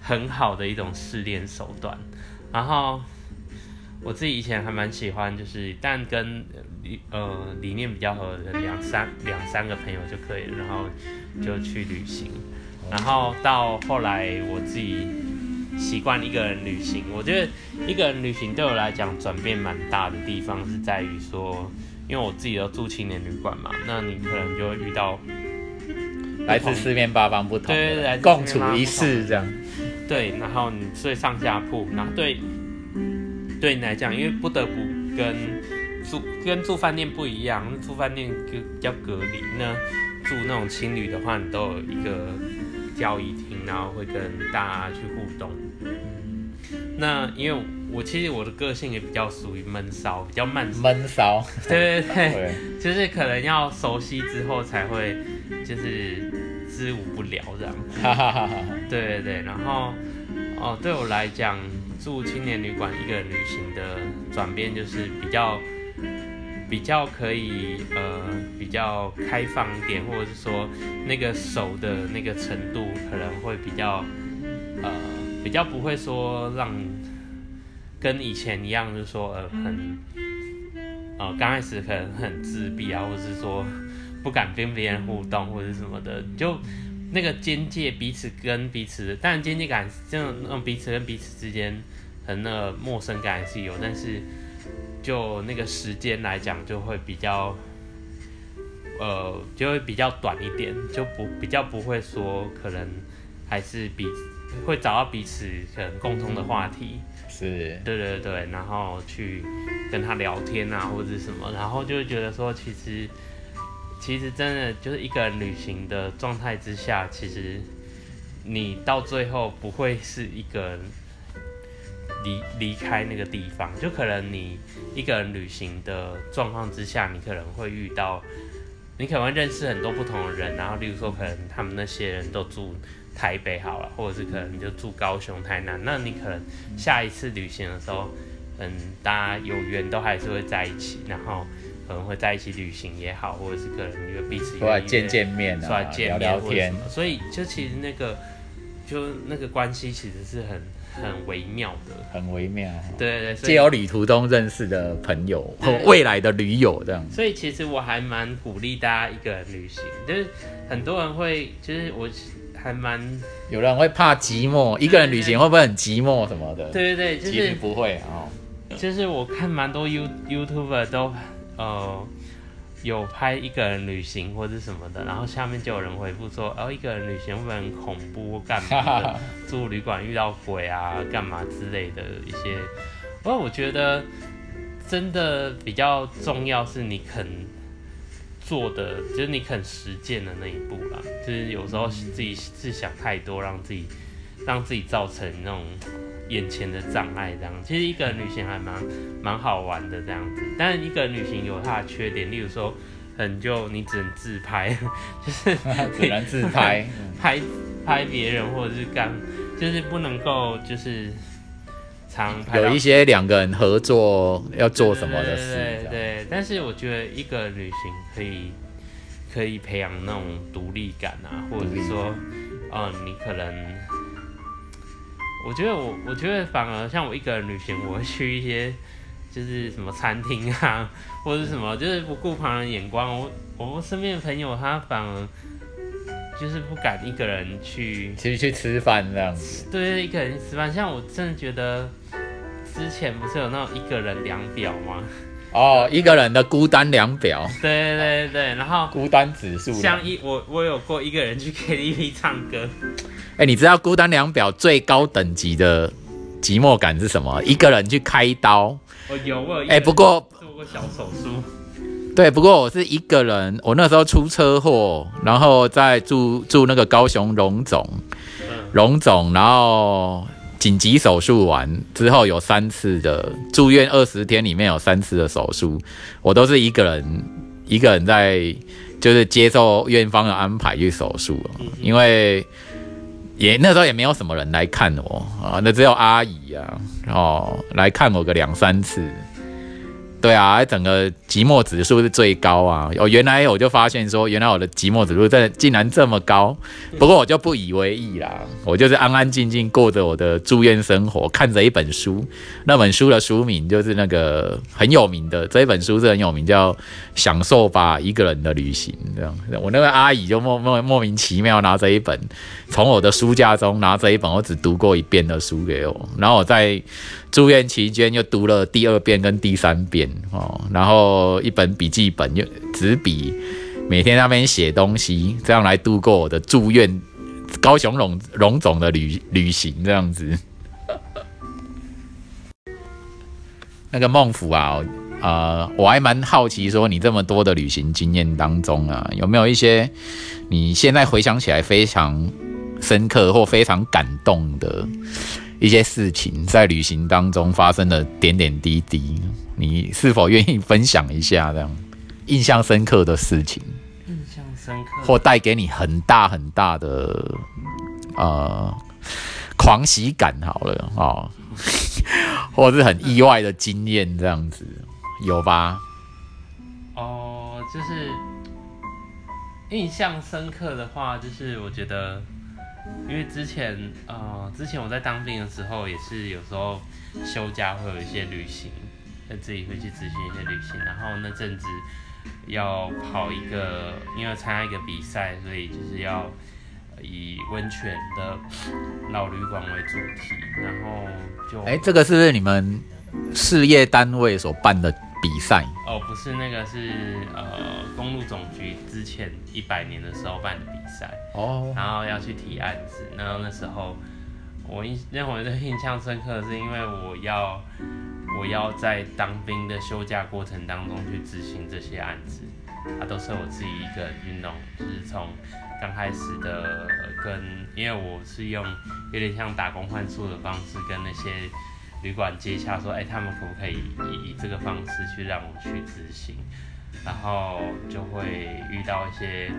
很好的一种试炼手段。然后我自己以前还蛮喜欢，就是但跟理呃理念比较合的两三两三个朋友就可以了，然后就去旅行。然后到后来我自己习惯一个人旅行，我觉得一个人旅行对我来讲转变蛮大的地方是在于说，因为我自己都住青年旅馆嘛，那你可能就会遇到来自四面八方不同的对对对来，自共处一室这样。对，然后你睡上下铺，然后对对你来讲，因为不得不跟住跟住饭店不一样，住饭店就比较隔离。那住那种青旅的话，你都有一个交易厅，然后会跟大家去互动。那因为我其实我的个性也比较属于闷骚，比较慢熟，闷骚，对对对，对，就是可能要熟悉之后才会就是知无不聊这样。哈哈哈哈。对对对，然后哦，对我来讲，住青年旅馆一个人旅行的转变就是比较比较可以呃比较开放一点，或者是说那个熟的那个程度可能会比较呃比较不会说让跟以前一样，就是说呃很呃刚开始可能很自闭啊，或者是说不敢跟别人互动或者什么的，就。那个边界彼此跟彼此，当然边界感这种那种彼此跟彼此之间很那陌生感是有，但是就那个时间来讲就会比较，呃，就会比较短一点，就不比较不会说可能还是彼会找到彼此可能共同的话题，是，对对对，然后去跟他聊天啊或者什么，然后就会觉得说其实。其实真的就是一个人旅行的状态之下，其实你到最后不会是一个人离离开那个地方，就可能你一个人旅行的状况之下，你可能会遇到，你可能会认识很多不同的人，然后例如说可能他们那些人都住台北好了，或者是可能就住高雄、台南，那你可能下一次旅行的时候，嗯，大家有缘都还是会在一起，然后。可能会在一起旅行也好，或者是可能因为彼此出来见见面啊，出来见面聊聊天所以就其实那个就那个关系其实是很很微妙的。很微妙。对对对，所借由旅途中认识的朋友或对未来的驴友这样。所以其实我还蛮鼓励大家一个人旅行，就是很多人会，就是我还蛮有人会怕寂寞，一个人旅行会不会很寂寞什么的？对对对，就其实是不会哦。就是我看蛮多 You YouTuber 都呃有拍一个人旅行或者什么的，然后下面就有人回复说，哦，一个人旅行会不会很恐怖或干嘛的？住旅馆遇到鬼啊，干嘛之类的一些。不过我觉得真的比较重要是你肯做的，就是你肯实践的那一步啦。就是有时候自己是想太多，让自己让自己造成那种眼前的障碍，这样。其实一个人旅行还蛮蛮好玩的这样子，但是一个人旅行有它的缺点，例如说，很就你只能自拍，就是 只能自拍，嗯拍拍别人或者是干，就是不能够就是常有一些两个人合作要做什么的事，对但是我觉得一个人旅行可以可以培养那种独立感啊，或者是说，嗯，你可能，我觉得我我觉得反而像我一个人旅行，我会去一些就是什么餐厅啊，或者是什么，就是不顾旁人眼光。我我身边的朋友他反而就是不敢一个人去其实去吃饭这样子，对，一个人吃饭，像我真的觉得之前不是有那种一个人量表吗？哦，一个人的孤单量表，对对对，然后孤单指数。像一我我有过一个人去 KTV 唱歌，哎、你知道孤单量表最高等级的寂寞感是什么？一个人去开刀。我有我有哎、人不过做过小手术，对，不过我是一个人，我那时候出车祸，然后在住住那个高雄荣总，嗯，荣总，然后紧急手术完之后有三次的住院，二十天里面有三次的手术，我都是一个人一个人在就是接受院方的安排去手术，因为也那时候也没有什么人来看我啊，那只有阿姨啊，哦来看我个两三次。对啊，整个寂寞指数是最高啊！哦，原来我就发现说，原来我的寂寞指数在竟然这么高。不过我就不以为意啦，我就是安安静静过着我的住院生活，看着一本书。那本书的书名就是那个很有名的，这一本书是很有名，叫《享受吧一个人的旅行》这样。我那个阿姨就莫莫莫名其妙拿着一本，从我的书架中拿着一本我只读过一遍的书给我，然后我在。住院期间又读了第二遍跟第三遍哦，然后一本笔记本又纸笔，每天那边写东西，这样来度过我的住院高雄荣荣总的旅旅行这样子。那个孟府啊，呃，我还蛮好奇，说你这么多的旅行经验当中啊，有没有一些你现在回想起来非常深刻或非常感动的？一些事情在旅行当中发生的点点滴滴，你是否愿意分享一下？这样印象深刻的事情，印象深刻，或带给你很大很大的呃狂喜感，好了哦，或是很意外的经验，这样子有吧？哦，就是印象深刻的话，就是我觉得。因为之前，呃，之前我在当兵的时候，也是有时候休假会有一些旅行，自己会去执行一些旅行。然后那阵子要跑一个，因为参加一个比赛，所以就是要以温泉的老旅馆为主题。然后就，哎，这个是不是你们事业单位所办的？比赛哦，不是那个是呃公路总局之前一百年的时候办的比赛哦，然后要去提案子，然后那时候我印让我的印象深刻，是因为我要我要在当兵的休假过程当中去执行这些案子，啊，都是我自己一个人运动，就是从刚开始的跟，因为我是用有点像打工换宿的方式跟那些。旅馆接洽说，哎，他们可不可以以以这个方式去让我去执行？然后就会遇到一些，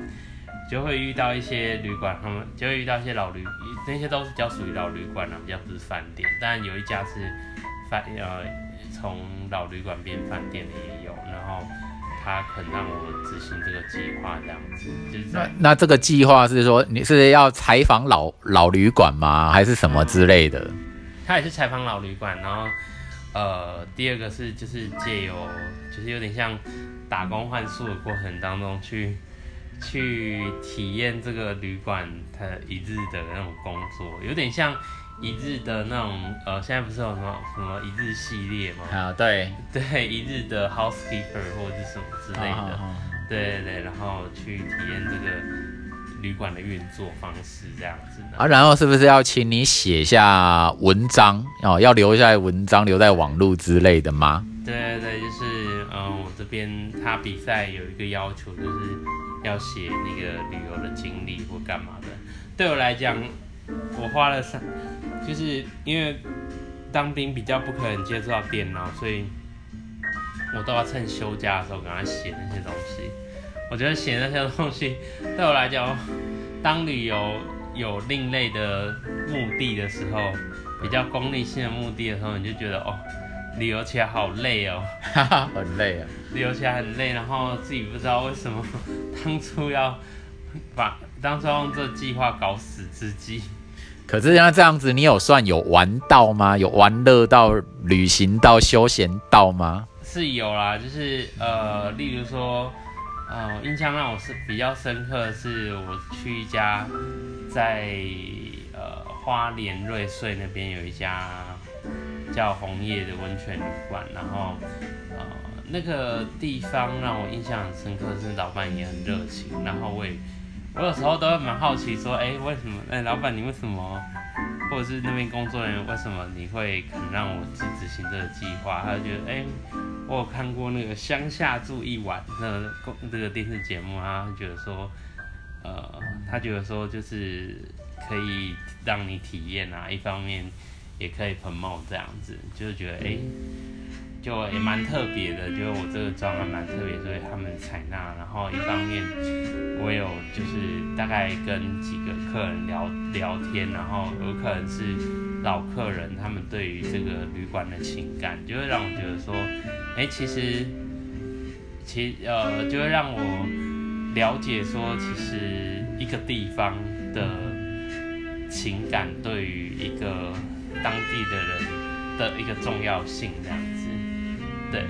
就会遇到一些旅馆，他们就会遇到一些老旅，那些都是比较属于老旅馆啊，比较不是饭店。但有一家是饭，呃，从老旅馆变饭店的也有。然后他肯让我执行这个计划，这样子。就是那那这个计划是说，你是要采访老老旅馆吗？还是什么之类的？他也是采访老旅馆，然后，呃，第二个是就是借由，就是有点像打工换宿的过程当中去，去体验这个旅馆它一日的那种工作，有点像一日的那种，呃，现在不是有什么什么一日系列吗？啊，对，对，一日的 housekeeper 或者是什么之类的，对对对，然后去体验这个。旅馆的运作方式这样子啊，然后是不是要请你写下文章哦？要留下文章留在网络之类的吗？对对，就是嗯，我这边他比赛有一个要求，就是要写那个旅游的经历或干嘛的。对我来讲，我花了三，就是因为当兵比较不可能接触到电脑，所以我都要趁休假的时候给他写那些东西。我觉得写那些东西对我来讲，当旅游有另类的目的的时候，比较功利性的目的的时候，你就觉得哦，旅游起来好累哦，很累啊，旅游起来很累，然后自己不知道为什么当初要把 当初用这计划搞死自己。可是像这样子，你有算有玩到吗？有玩乐到、旅行到、休闲到吗？是有啦，就是呃，例如说。呃，印象让我是比较深刻的是，我去一家在呃花莲瑞穗那边有一家叫红叶的温泉旅馆，然后呃那个地方让我印象很深刻，是老板也很热情，然后我也我有时候都会蛮好奇说，哎，为什么？哎，老板你为什么？或者是那边工作人员为什么你会肯让我去执行这个计划？他就觉得，哎。我有看过那个乡下住一晚那公这个电视节目啊，觉得说，呃，他觉得说就是可以让你体验啊，一方面也可以 promote 这样子，就是觉得哎，就也蛮特别的，就是我这个妆还蛮特别，所以他们采纳。然后一方面我有就是大概跟几个客人聊聊天，然后有可能是老客人，他们对于这个旅馆的情感，就会让我觉得说。哎，其实，其呃，就会让我了解说，其实一个地方的情感对于一个当地的人的一个重要性，这样子。对，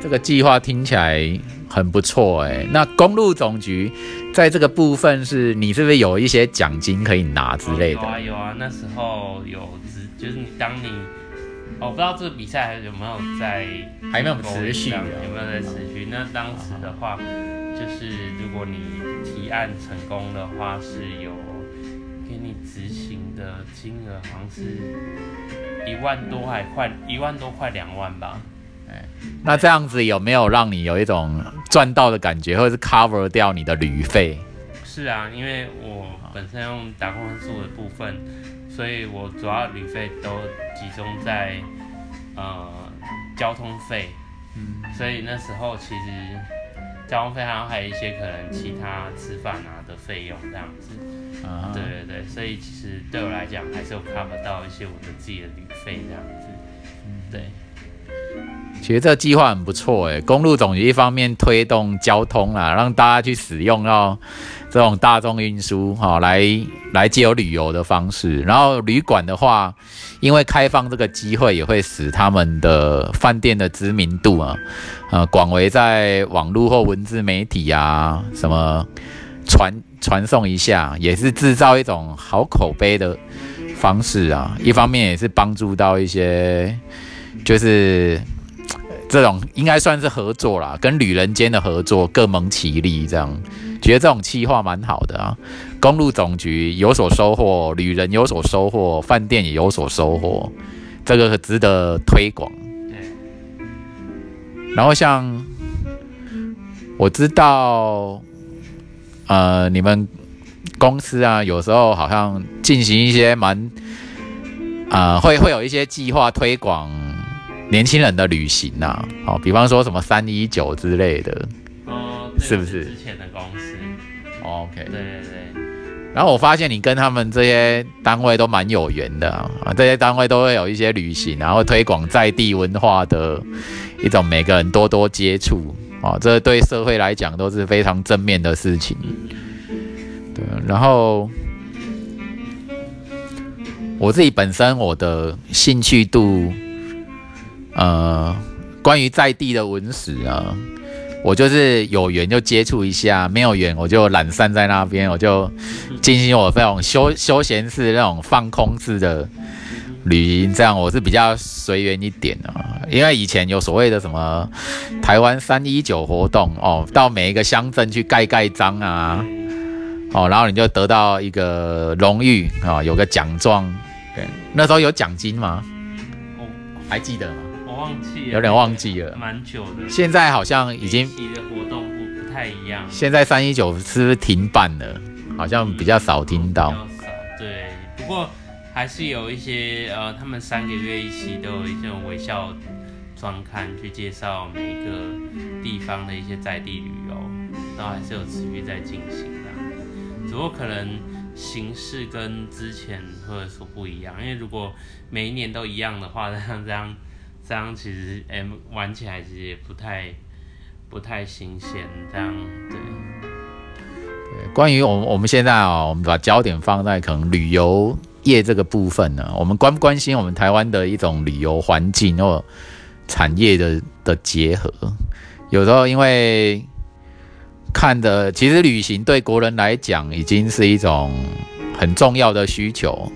这个计划听起来很不错哎。那公路总局在这个部分是你是不是有一些奖金可以拿之类的？有啊有啊，那时候有，就是你当你。我不知道这个比赛还有没有在，还没有持续，有没有在持续？那当时的话，就是如果你提案成功的话，是有给你执行的金额，好像是一万多，还快一万多，快两万吧。哎，那这样子有没有让你有一种赚到的感觉，或者是 cover 掉你的旅费？是啊，因为我本身用打工数的部分。所以我主要旅费都集中在呃交通费，嗯，所以那时候其实交通费好像还有一些可能其他吃饭啊的费用这样子，啊，对对对，所以其实对我来讲还是有 cover 到一些我的自己的旅费这样子，嗯，对。其实这个计划很不错诶，公路总局一方面推动交通啊，让大家去使用到这种大众运输哈，来来借由旅游的方式。然后旅馆的话，因为开放这个机会，也会使他们的饭店的知名度啊，呃，广为在网络或文字媒体啊什么传传送一下，也是制造一种好口碑的方式啊。一方面也是帮助到一些就是。这种应该算是合作啦，跟旅人间的合作各蒙其利，这样觉得这种企划蛮好的啊。公路总局有所收获，旅人有所收获，饭店也有所收获，这个值得推广。然后像我知道，呃，你们公司啊，有时候好像进行一些蛮，啊，会会有一些计划推广。年轻人的旅行呐，好，比方说什么三一九之类的，哦，是不是？之前的公司，OK，对对对。然后我发现你跟他们这些单位都蛮有缘的啊，这些单位都会有一些旅行，然后推广在地文化的一种，每个人多多接触啊，这对社会来讲都是非常正面的事情。对，然后我自己本身我的兴趣度。呃，关于在地的文史啊，我就是有缘就接触一下，没有缘我就懒散在那边，我就进行我这种休休闲式那种放空式的旅行，这样我是比较随缘一点啊。因为以前有所谓的什么台湾三一九活动哦，到每一个乡镇去盖盖章啊，哦，然后你就得到一个荣誉啊，有个奖状。对，那时候有奖金吗？哦，还记得吗？忘记有点忘记了，蛮久的。现在好像已经的活动不不太一样。现在三一九是不是停办了？好像比较少听到。比较少，对。不过还是有一些呃，他们三个月一期都有一种微笑专刊，去介绍每一个地方的一些在地旅游，然后还是有持续在进行的。只不过可能形式跟之前或者说不一样，因为如果每一年都一样的话，这样这样。这样其实 M 玩起来其实也不太不太新鲜，这样对。对，关于我们我们现在啊，我们把焦点放在可能旅游业这个部分呢，我们关不关心我们台湾的一种旅游环境或产业的的结合？有时候因为看的，其实旅行对国人来讲已经是一种很重要的需求。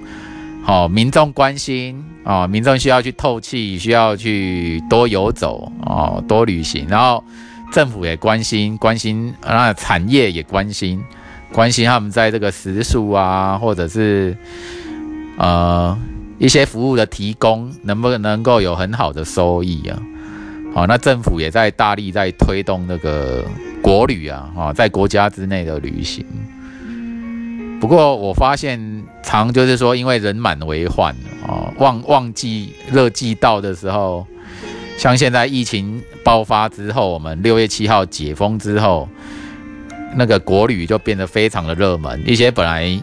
好，民众关心啊，民众需要去透气，需要去多游走啊，多旅行。然后政府也关心，关心那产业也关心，关心他们在这个食宿啊，或者是呃一些服务的提供，能不能够有很好的收益啊？好，那政府也在大力在推动那个国旅啊，啊，在国家之内的旅行。不过我发现，常就是说，因为人满为患哦，旺旺季热季到的时候，像现在疫情爆发之后，我们六月七号解封之后，那个国旅就变得非常的热门。一些本来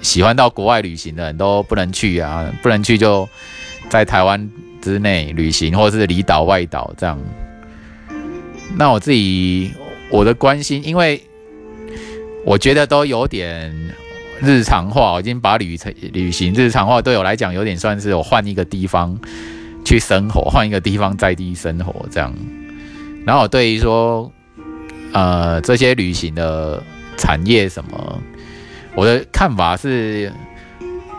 喜欢到国外旅行的人都不能去啊，不能去就在台湾之内旅行，或是离岛外岛这样。那我自己我的关心，因为我觉得都有点日常化，我已经把旅程旅行日常化，对我来讲有点算是我换一个地方去生活，换一个地方在地生活这样。然后对于说，呃，这些旅行的产业什么，我的看法是，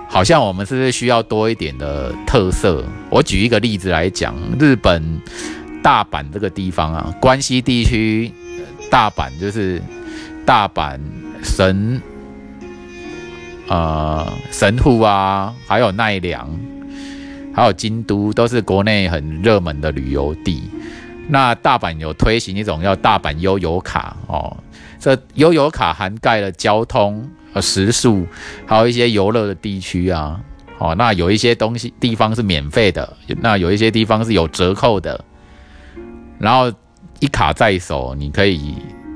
好像我们是不是需要多一点的特色？我举一个例子来讲，日本大阪这个地方啊，关西地区大阪就是大阪神，呃，神户啊，还有奈良，还有京都，都是国内很热门的旅游地。那大阪有推行一种叫大阪悠游卡哦，这悠游卡涵盖了交通呃食宿，还有一些游乐的地区啊。哦，那有一些东西地方是免费的，那有一些地方是有折扣的。然后一卡在手，你可以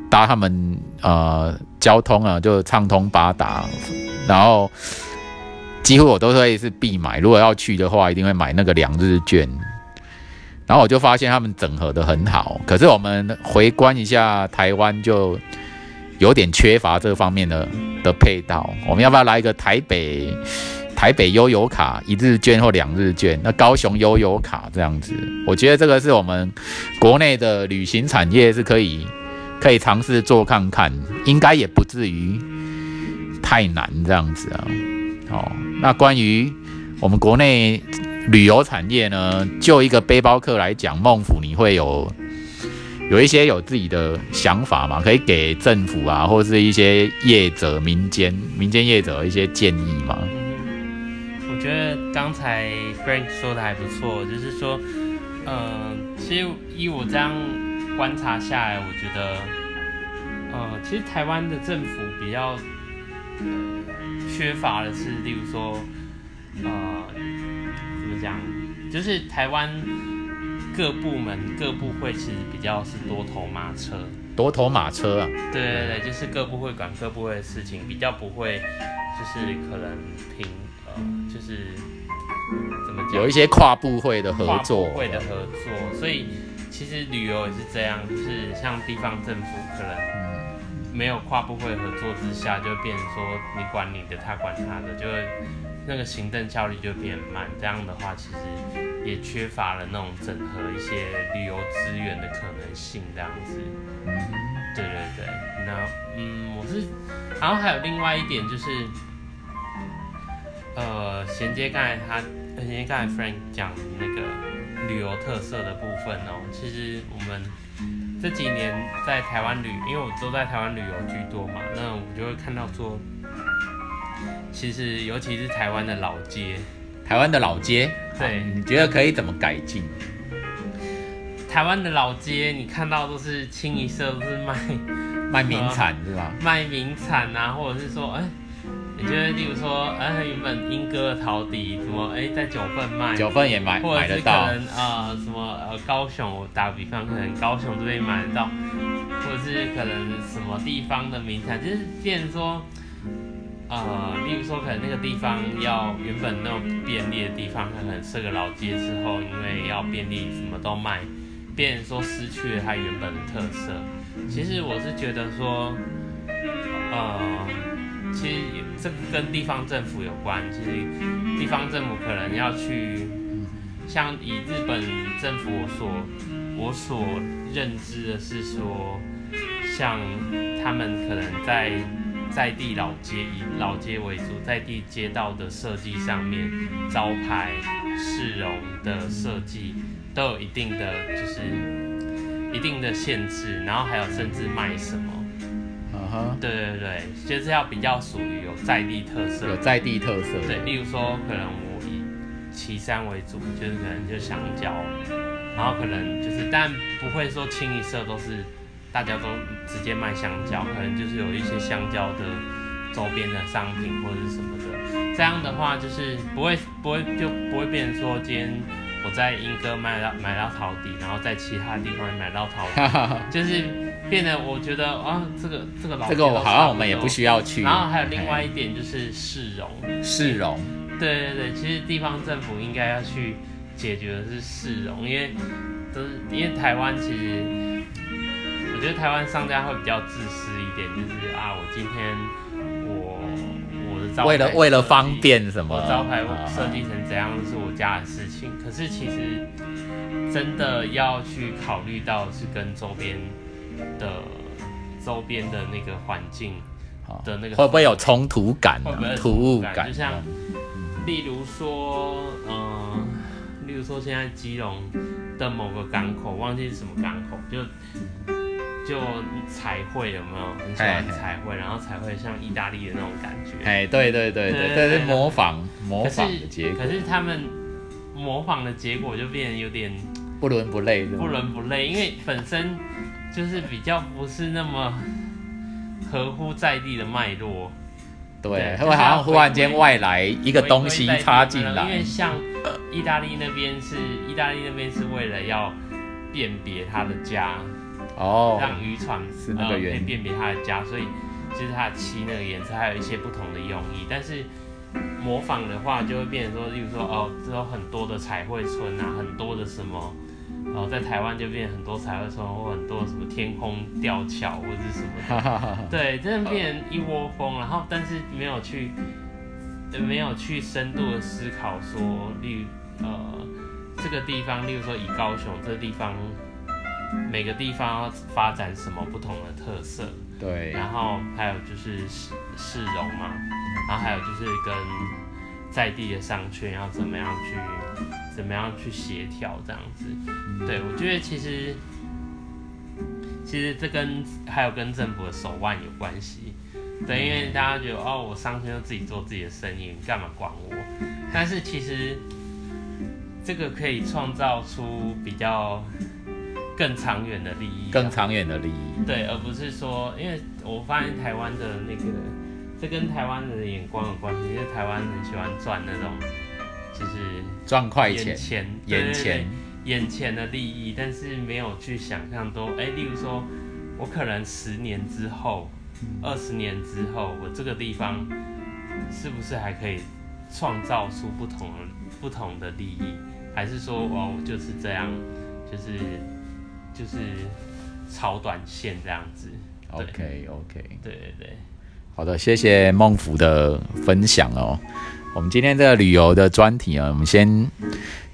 搭他们呃交通啊，就畅通八达。然后几乎我都会是必买，如果要去的话，一定会买那个两日券。然后我就发现他们整合的很好，可是我们回观一下台湾，就有点缺乏这方面的的配套。我们要不要来一个台北台北悠游卡一日券或两日券？那高雄悠游卡这样子，我觉得这个是我们国内的旅行产业是可以可以尝试做看看，应该也不至于太难这样子啊。哦，那关于我们国内。旅游产业呢，就一个背包客来讲，孟府你会有有一些有自己的想法嘛？可以给政府啊，或是一些业者、民间民间业者一些建议吗？我觉得刚才 Frank 说的还不错，就是说，呃，其实以我这样观察下来，我觉得，呃，其实台湾的政府比较缺乏的是，例如说，呃。讲就是台湾各部门各部会其实比较是多头马车，多头马车啊，对对对，就是各部会管各部会的事情，比较不会就是可能平呃就是怎么讲，有一些跨部会的合作，会的合作，所以其实旅游也是这样，就是像地方政府可能没有跨部会合作之下，就变成说你管你的，他管他的，就会。那个行政效率就变慢，这样的话其实也缺乏了那种整合一些旅游资源的可能性，这样子。嗯，对对对。那嗯，我是，然后还有另外一点就是，呃，衔接刚才他，衔接刚才 Frank 讲那个旅游特色的部分哦，其实我们这几年在台湾旅，因为我都在台湾旅游居多嘛，那我就会看到说。其实，尤其是台湾的老街，台湾的老街，对，你觉得可以怎么改进？台湾的老街，你看到都是清一色都是卖卖名产，是吧？卖名产啊，或者是说，哎，你觉得，例如说，哎，原本莺歌的陶笛，什么，哎，在九份卖，九份也买，买得到。可能啊，什么呃，高雄，我打个比方，可能高雄这边买得到，或者是可能什么地方的名产，就是变说。呃，例如说，可能那个地方要原本那种便利的地方，它可能设个老街之后，因为要便利，什么都卖，变说失去了它原本的特色。其实我是觉得说，呃，其实这跟地方政府有关。其实地方政府可能要去，像以日本政府所我所认知的是说，像他们可能在。在地老街以老街为主，在地街道的设计上面，招牌、市容的设计都有一定的就是一定的限制，然后还有甚至卖什么，哼，对对对，就是要比较属于有在地特色，有在地特色，对，例如说可能我以岐山为主，就是可能就香蕉，然后可能就是但不会说清一色都是。大家都直接卖香蕉，可能就是有一些香蕉的周边的商品或者是什么的。这样的话，就是不会不会就不会变成说，今天我在英哥买到买到陶底，然后在其他地方买到陶底，就是变得我觉得啊，这个这个老这个我好像我们也不需要去。然后还有另外一点就是市容，市容，对对对，其实地方政府应该要去解决的是市容，因为都是因为台湾其实，我觉得台湾商家会比较自私一点，就是啊，我今天我我的招牌为了为了方便什么？我招牌啊设计成怎样是我家的事情，可是其实真的要去考虑到是跟周边的周边的那个环境好。的那个会不会有冲突感突兀感感？就像例如说，嗯、例如说现在基隆的某个港口，忘记是什么港口，就就彩绘有没有？很喜欢彩绘，然后彩绘像意大利的那种感觉。哎，对对对对，对这是模仿模仿的结果。可，是他们模仿的结果就变得有点不伦不类，是吗？不伦不类，因为本身就是比较不是那么合乎在地的脉络。对，对会好像忽然间外来一个东西插进来因为？像意大利那边是意大利那边是为了要辨别它的家，哦，让渔船是那个以辨别它的家，所以就是它的漆那个颜色还有一些不同的用意。但是模仿的话，就会变成说，例如说哦，这有很多的彩绘村啊，很多的什么。然后在台湾就变很多彩绘村，或很多什么天空吊桥或者什么。的，对，真的变成一窝蜂，然后但是没有去，呃没有去深度的思考说，例如呃这个地方，例如说以高雄这个地方，每个地方要发展什么不同的特色，对，然后还有就是市市容嘛，然后还有就是跟在地的商圈要怎么样去怎么样去协调这样子。对我觉得其实其实这跟还有跟政府的手腕有关系。对，因为大家觉得哦，我商圈就自己做自己的生意，你干嘛管我？但是其实这个可以创造出比较更长远的利益啊、更长远的利益。对，而不是说，因为我发现台湾的那个，这跟台湾人的眼光有关系，因为台湾很喜欢赚那种，就是赚快钱，眼前眼前，眼前的利益，但是没有去想象多，哎，例如说，我可能十年之后、二十年之后，我这个地方是不是还可以创造出不同的不同的利益，还是说，哦，我就是这样，就是就是炒短线这样子？OK OK，对对对，好的，谢谢孟福的分享哦。我们今天这个旅游的专题啊，我们先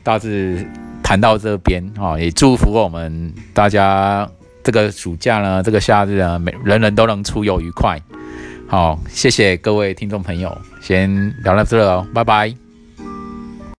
大致谈到这边哈，也祝福我们大家这个暑假呢，这个夏日呢，每人人都能出游愉快。好，谢谢各位听众朋友，先聊到这了哦，拜拜。